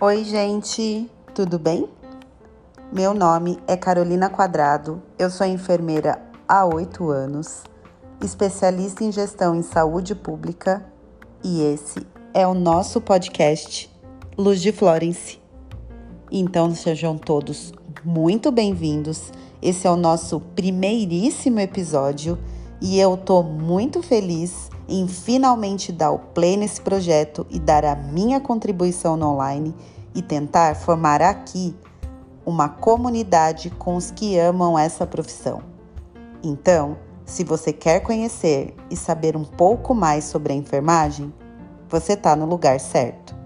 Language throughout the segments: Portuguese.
Oi, gente, tudo bem? Meu nome é Carolina Quadrado, eu sou enfermeira há oito anos, especialista em gestão em saúde pública e esse é o nosso podcast Luz de Florence. Então sejam todos muito bem-vindos. Esse é o nosso primeiríssimo episódio e eu tô muito feliz em finalmente dar o play nesse projeto e dar a minha contribuição no online e tentar formar aqui uma comunidade com os que amam essa profissão. Então, se você quer conhecer e saber um pouco mais sobre a enfermagem, você está no lugar certo.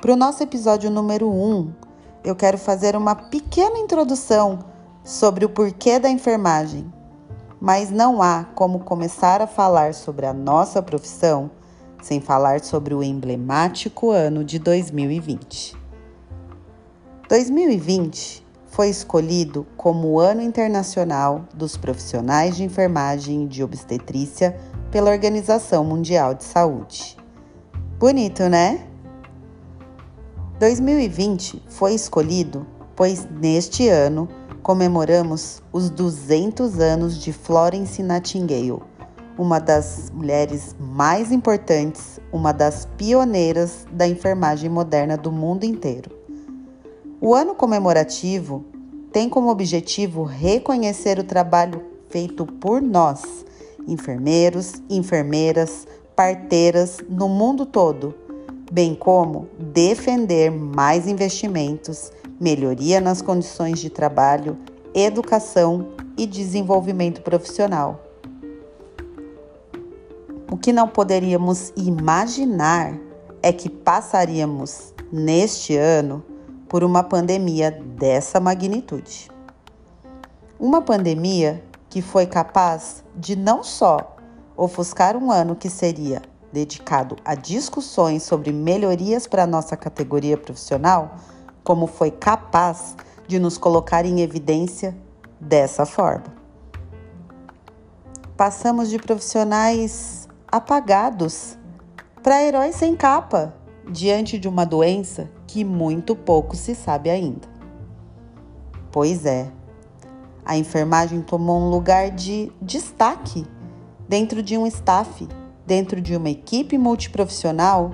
Para o nosso episódio número 1, um, eu quero fazer uma pequena introdução sobre o porquê da enfermagem mas não há como começar a falar sobre a nossa profissão sem falar sobre o emblemático ano de 2020. 2020 foi escolhido como o Ano Internacional dos Profissionais de Enfermagem e de Obstetrícia pela Organização Mundial de Saúde. Bonito, né? 2020 foi escolhido pois neste ano comemoramos os 200 anos de Florence Nightingale, uma das mulheres mais importantes, uma das pioneiras da enfermagem moderna do mundo inteiro. O ano comemorativo tem como objetivo reconhecer o trabalho feito por nós, enfermeiros, enfermeiras, parteiras no mundo todo, bem como defender mais investimentos melhoria nas condições de trabalho, educação e desenvolvimento profissional. O que não poderíamos imaginar é que passaríamos neste ano por uma pandemia dessa magnitude. Uma pandemia que foi capaz de não só ofuscar um ano que seria dedicado a discussões sobre melhorias para a nossa categoria profissional, como foi capaz de nos colocar em evidência dessa forma. Passamos de profissionais apagados para heróis sem capa diante de uma doença que muito pouco se sabe ainda. Pois é, a enfermagem tomou um lugar de destaque dentro de um staff, dentro de uma equipe multiprofissional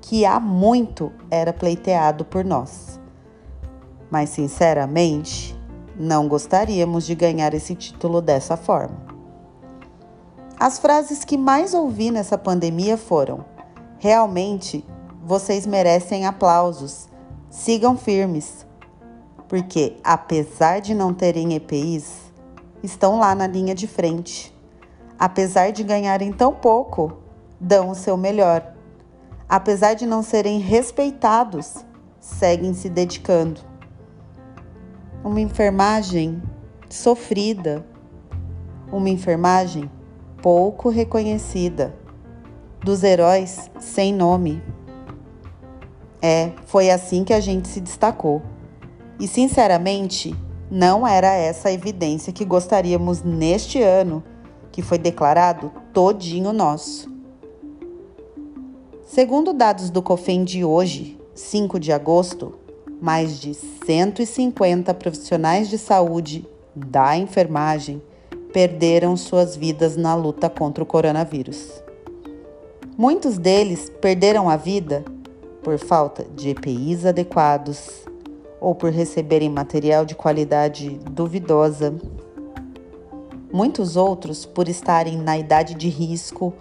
que há muito era pleiteado por nós mas sinceramente, não gostaríamos de ganhar esse título dessa forma. As frases que mais ouvi nessa pandemia foram: realmente vocês merecem aplausos, sigam firmes, porque apesar de não terem EPIs, estão lá na linha de frente. Apesar de ganharem tão pouco, dão o seu melhor. Apesar de não serem respeitados, seguem se dedicando uma enfermagem sofrida, uma enfermagem pouco reconhecida, dos heróis sem nome. É, foi assim que a gente se destacou. E sinceramente, não era essa a evidência que gostaríamos neste ano, que foi declarado todinho nosso. Segundo dados do COFEM de hoje, 5 de agosto, mais de 150 profissionais de saúde da enfermagem perderam suas vidas na luta contra o coronavírus. Muitos deles perderam a vida por falta de EPIs adequados ou por receberem material de qualidade duvidosa. Muitos outros por estarem na idade de risco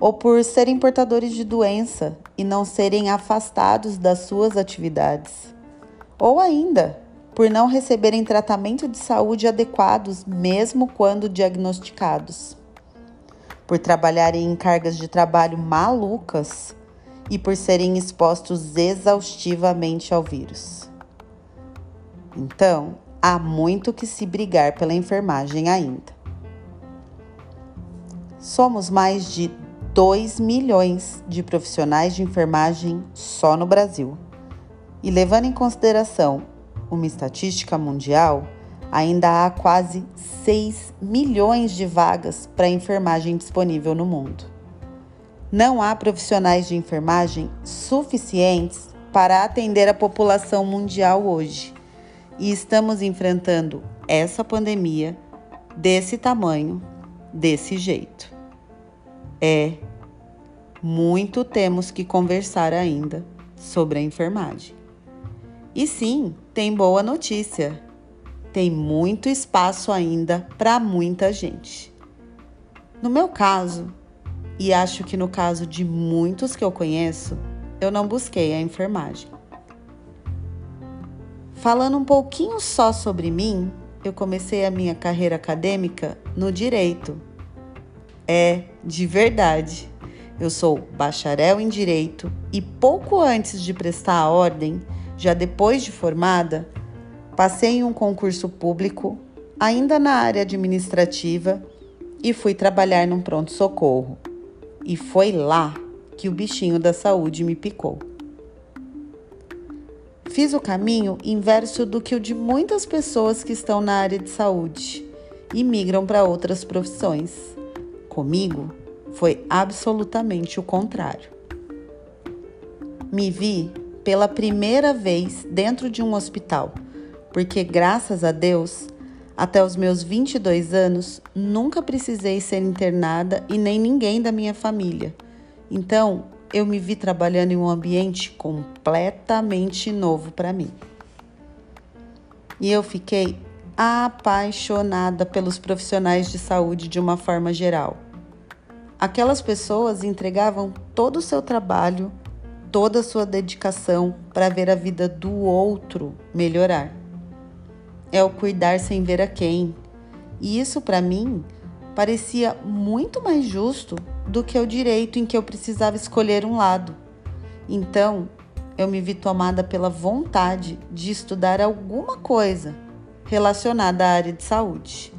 ou por serem portadores de doença e não serem afastados das suas atividades ou ainda por não receberem tratamento de saúde adequados, mesmo quando diagnosticados, por trabalharem em cargas de trabalho malucas e por serem expostos exaustivamente ao vírus. Então, há muito que se brigar pela enfermagem ainda. Somos mais de 2 milhões de profissionais de enfermagem só no Brasil. E levando em consideração uma estatística mundial, ainda há quase 6 milhões de vagas para enfermagem disponível no mundo. Não há profissionais de enfermagem suficientes para atender a população mundial hoje. E estamos enfrentando essa pandemia desse tamanho, desse jeito. É muito temos que conversar ainda sobre a enfermagem. E sim, tem boa notícia. Tem muito espaço ainda para muita gente. No meu caso, e acho que no caso de muitos que eu conheço, eu não busquei a enfermagem. Falando um pouquinho só sobre mim, eu comecei a minha carreira acadêmica no direito. É, de verdade. Eu sou bacharel em direito e pouco antes de prestar a ordem, já depois de formada, passei em um concurso público, ainda na área administrativa, e fui trabalhar num pronto-socorro. E foi lá que o bichinho da saúde me picou. Fiz o caminho inverso do que o de muitas pessoas que estão na área de saúde e migram para outras profissões. Comigo, foi absolutamente o contrário. Me vi pela primeira vez dentro de um hospital, porque graças a Deus, até os meus 22 anos, nunca precisei ser internada e nem ninguém da minha família. Então, eu me vi trabalhando em um ambiente completamente novo para mim. E eu fiquei apaixonada pelos profissionais de saúde de uma forma geral. Aquelas pessoas entregavam todo o seu trabalho, toda a sua dedicação para ver a vida do outro melhorar. É o cuidar sem ver a quem. E isso para mim parecia muito mais justo do que o direito em que eu precisava escolher um lado. Então, eu me vi tomada pela vontade de estudar alguma coisa relacionada à área de saúde.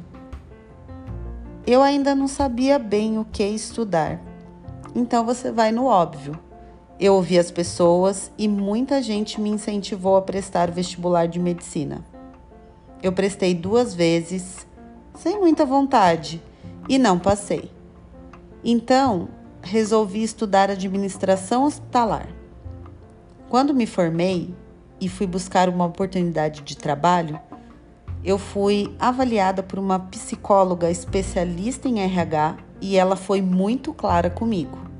Eu ainda não sabia bem o que estudar, então você vai no óbvio. Eu ouvi as pessoas e muita gente me incentivou a prestar vestibular de medicina. Eu prestei duas vezes, sem muita vontade, e não passei. Então, resolvi estudar administração hospitalar. Quando me formei e fui buscar uma oportunidade de trabalho, eu fui avaliada por uma psicóloga especialista em RH e ela foi muito clara comigo.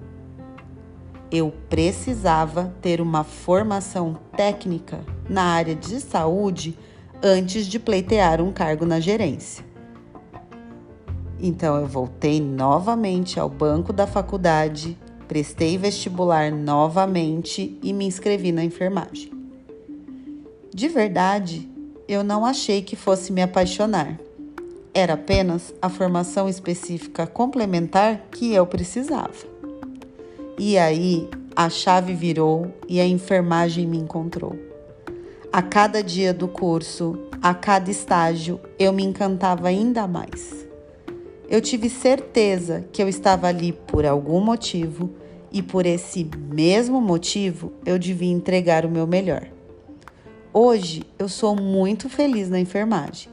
Eu precisava ter uma formação técnica na área de saúde antes de pleitear um cargo na gerência. Então eu voltei novamente ao banco da faculdade, prestei vestibular novamente e me inscrevi na enfermagem. De verdade, eu não achei que fosse me apaixonar. Era apenas a formação específica complementar que eu precisava. E aí a chave virou e a enfermagem me encontrou. A cada dia do curso, a cada estágio, eu me encantava ainda mais. Eu tive certeza que eu estava ali por algum motivo e por esse mesmo motivo eu devia entregar o meu melhor. Hoje eu sou muito feliz na enfermagem.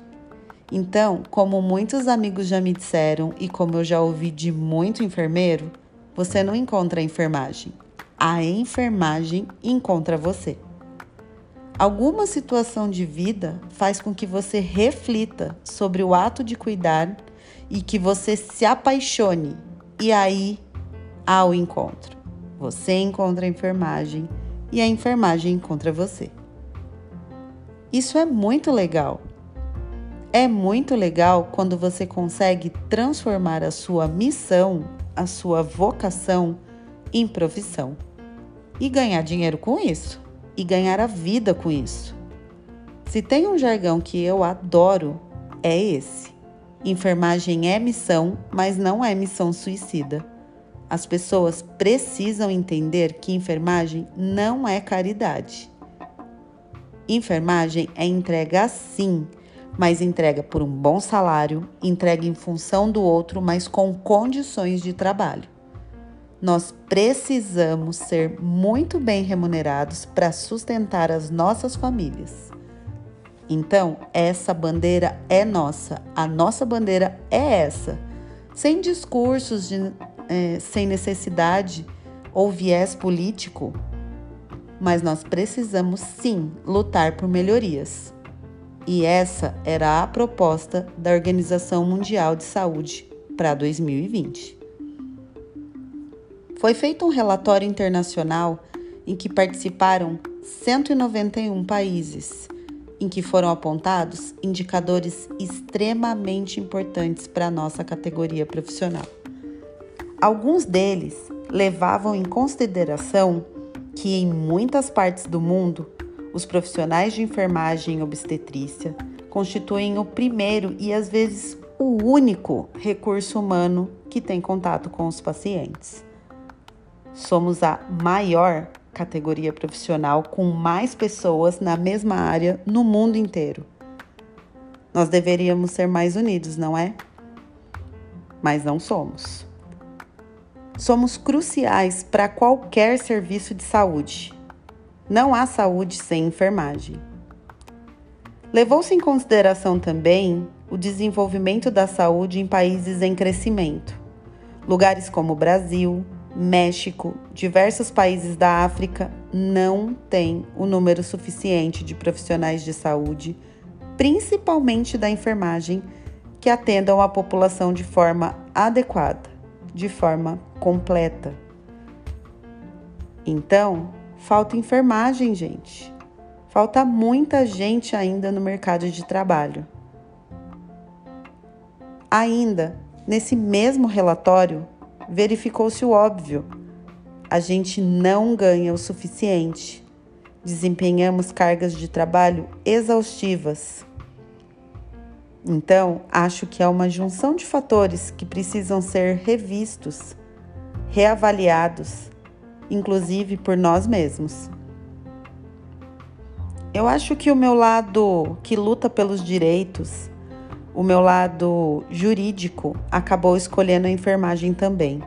Então, como muitos amigos já me disseram e como eu já ouvi de muito enfermeiro, você não encontra a enfermagem. A enfermagem encontra você. Alguma situação de vida faz com que você reflita sobre o ato de cuidar e que você se apaixone. E aí há o encontro. Você encontra a enfermagem e a enfermagem encontra você. Isso é muito legal. É muito legal quando você consegue transformar a sua missão, a sua vocação em profissão e ganhar dinheiro com isso e ganhar a vida com isso. Se tem um jargão que eu adoro, é esse. Enfermagem é missão, mas não é missão suicida. As pessoas precisam entender que enfermagem não é caridade. Enfermagem é entrega sim, mas entrega por um bom salário, entrega em função do outro, mas com condições de trabalho. Nós precisamos ser muito bem remunerados para sustentar as nossas famílias. Então, essa bandeira é nossa, a nossa bandeira é essa. Sem discursos, de, é, sem necessidade ou viés político, mas nós precisamos sim lutar por melhorias. E essa era a proposta da Organização Mundial de Saúde para 2020. Foi feito um relatório internacional em que participaram 191 países em que foram apontados indicadores extremamente importantes para a nossa categoria profissional. Alguns deles levavam em consideração que em muitas partes do mundo, os profissionais de enfermagem e obstetrícia constituem o primeiro e às vezes o único recurso humano que tem contato com os pacientes. Somos a maior categoria profissional com mais pessoas na mesma área no mundo inteiro. Nós deveríamos ser mais unidos, não é? Mas não somos. Somos cruciais para qualquer serviço de saúde. Não há saúde sem enfermagem. Levou-se em consideração também o desenvolvimento da saúde em países em crescimento, lugares como Brasil, México, diversos países da África não têm o número suficiente de profissionais de saúde, principalmente da enfermagem, que atendam a população de forma adequada, de forma completa. Então, falta enfermagem, gente. Falta muita gente ainda no mercado de trabalho. Ainda, nesse mesmo relatório, verificou-se o óbvio. A gente não ganha o suficiente. Desempenhamos cargas de trabalho exaustivas. Então, acho que há uma junção de fatores que precisam ser revistos, reavaliados, inclusive por nós mesmos. Eu acho que o meu lado que luta pelos direitos, o meu lado jurídico acabou escolhendo a enfermagem também.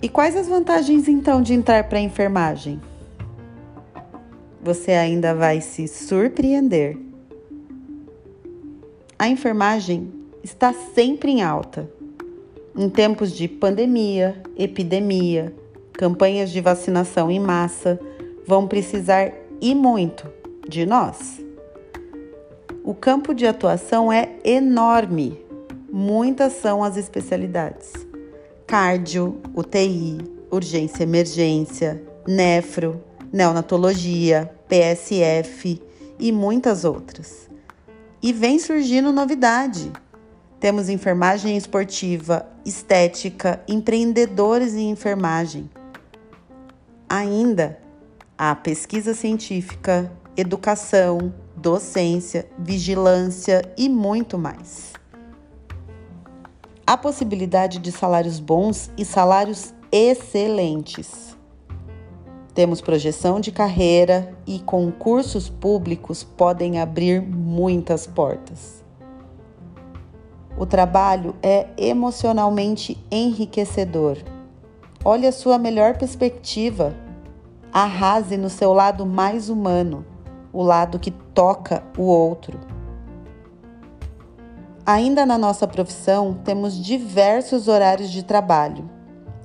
E quais as vantagens então de entrar para a enfermagem? Você ainda vai se surpreender. A enfermagem está sempre em alta. Em tempos de pandemia, epidemia, campanhas de vacinação em massa, vão precisar e muito de nós. O campo de atuação é enorme. Muitas são as especialidades: cardio, UTI, urgência emergência, nefro, neonatologia, PSF e muitas outras. E vem surgindo novidade. Temos enfermagem esportiva, estética, empreendedores em enfermagem. Ainda há pesquisa científica, educação, docência, vigilância e muito mais. Há possibilidade de salários bons e salários excelentes. Temos projeção de carreira e concursos públicos podem abrir muitas portas. O trabalho é emocionalmente enriquecedor. Olhe a sua melhor perspectiva. Arrase no seu lado mais humano o lado que toca o outro. Ainda na nossa profissão, temos diversos horários de trabalho,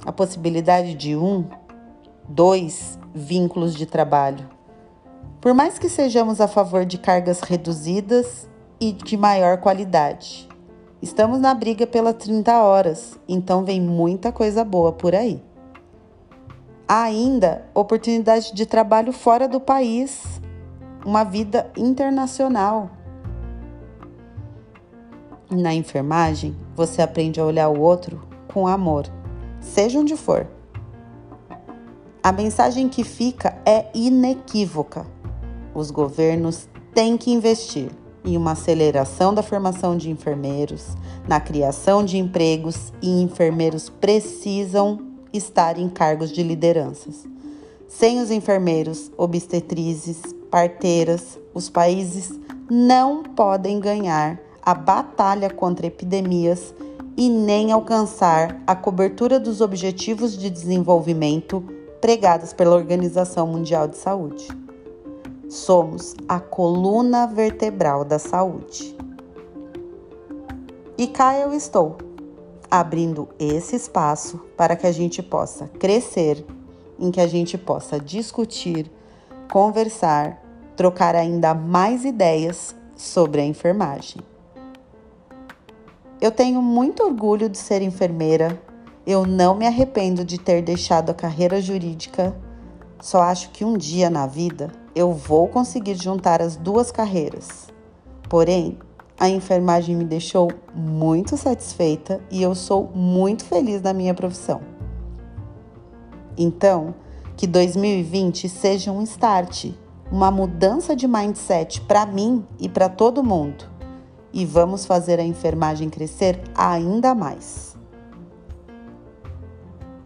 a possibilidade de um, dois vínculos de trabalho. Por mais que sejamos a favor de cargas reduzidas e de maior qualidade, estamos na briga pelas 30 horas, então vem muita coisa boa por aí. Há ainda oportunidade de trabalho fora do país uma vida internacional. Na enfermagem, você aprende a olhar o outro com amor, seja onde for. A mensagem que fica é inequívoca. Os governos têm que investir em uma aceleração da formação de enfermeiros, na criação de empregos e enfermeiros precisam estar em cargos de lideranças. Sem os enfermeiros, obstetrizes, parteiras, os países não podem ganhar a batalha contra epidemias e nem alcançar a cobertura dos objetivos de desenvolvimento pregados pela Organização Mundial de Saúde. Somos a coluna vertebral da saúde. E cá eu estou, abrindo esse espaço para que a gente possa crescer, em que a gente possa discutir, conversar, trocar ainda mais ideias sobre a enfermagem. Eu tenho muito orgulho de ser enfermeira. Eu não me arrependo de ter deixado a carreira jurídica. Só acho que um dia na vida eu vou conseguir juntar as duas carreiras. Porém, a enfermagem me deixou muito satisfeita e eu sou muito feliz na minha profissão. Então, que 2020 seja um start, uma mudança de mindset para mim e para todo mundo. E vamos fazer a enfermagem crescer ainda mais.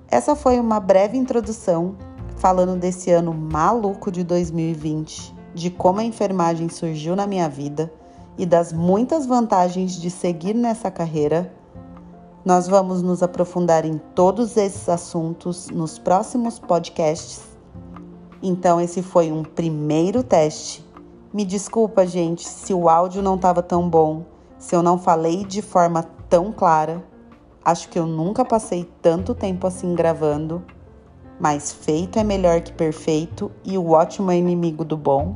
Essa foi uma breve introdução falando desse ano maluco de 2020, de como a enfermagem surgiu na minha vida e das muitas vantagens de seguir nessa carreira. Nós vamos nos aprofundar em todos esses assuntos nos próximos podcasts. Então, esse foi um primeiro teste. Me desculpa, gente, se o áudio não estava tão bom, se eu não falei de forma tão clara. Acho que eu nunca passei tanto tempo assim gravando mas feito é melhor que perfeito e o ótimo é inimigo do bom.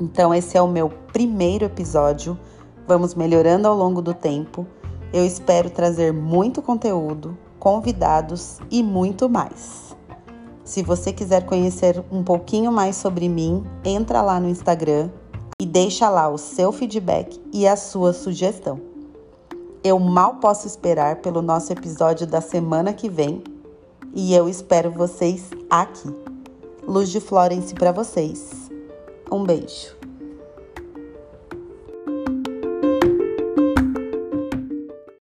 Então, esse é o meu primeiro episódio. Vamos melhorando ao longo do tempo. Eu espero trazer muito conteúdo, convidados e muito mais. Se você quiser conhecer um pouquinho mais sobre mim, entra lá no Instagram e deixa lá o seu feedback e a sua sugestão. Eu mal posso esperar pelo nosso episódio da semana que vem e eu espero vocês aqui. Luz de Florence para vocês. Um beijo.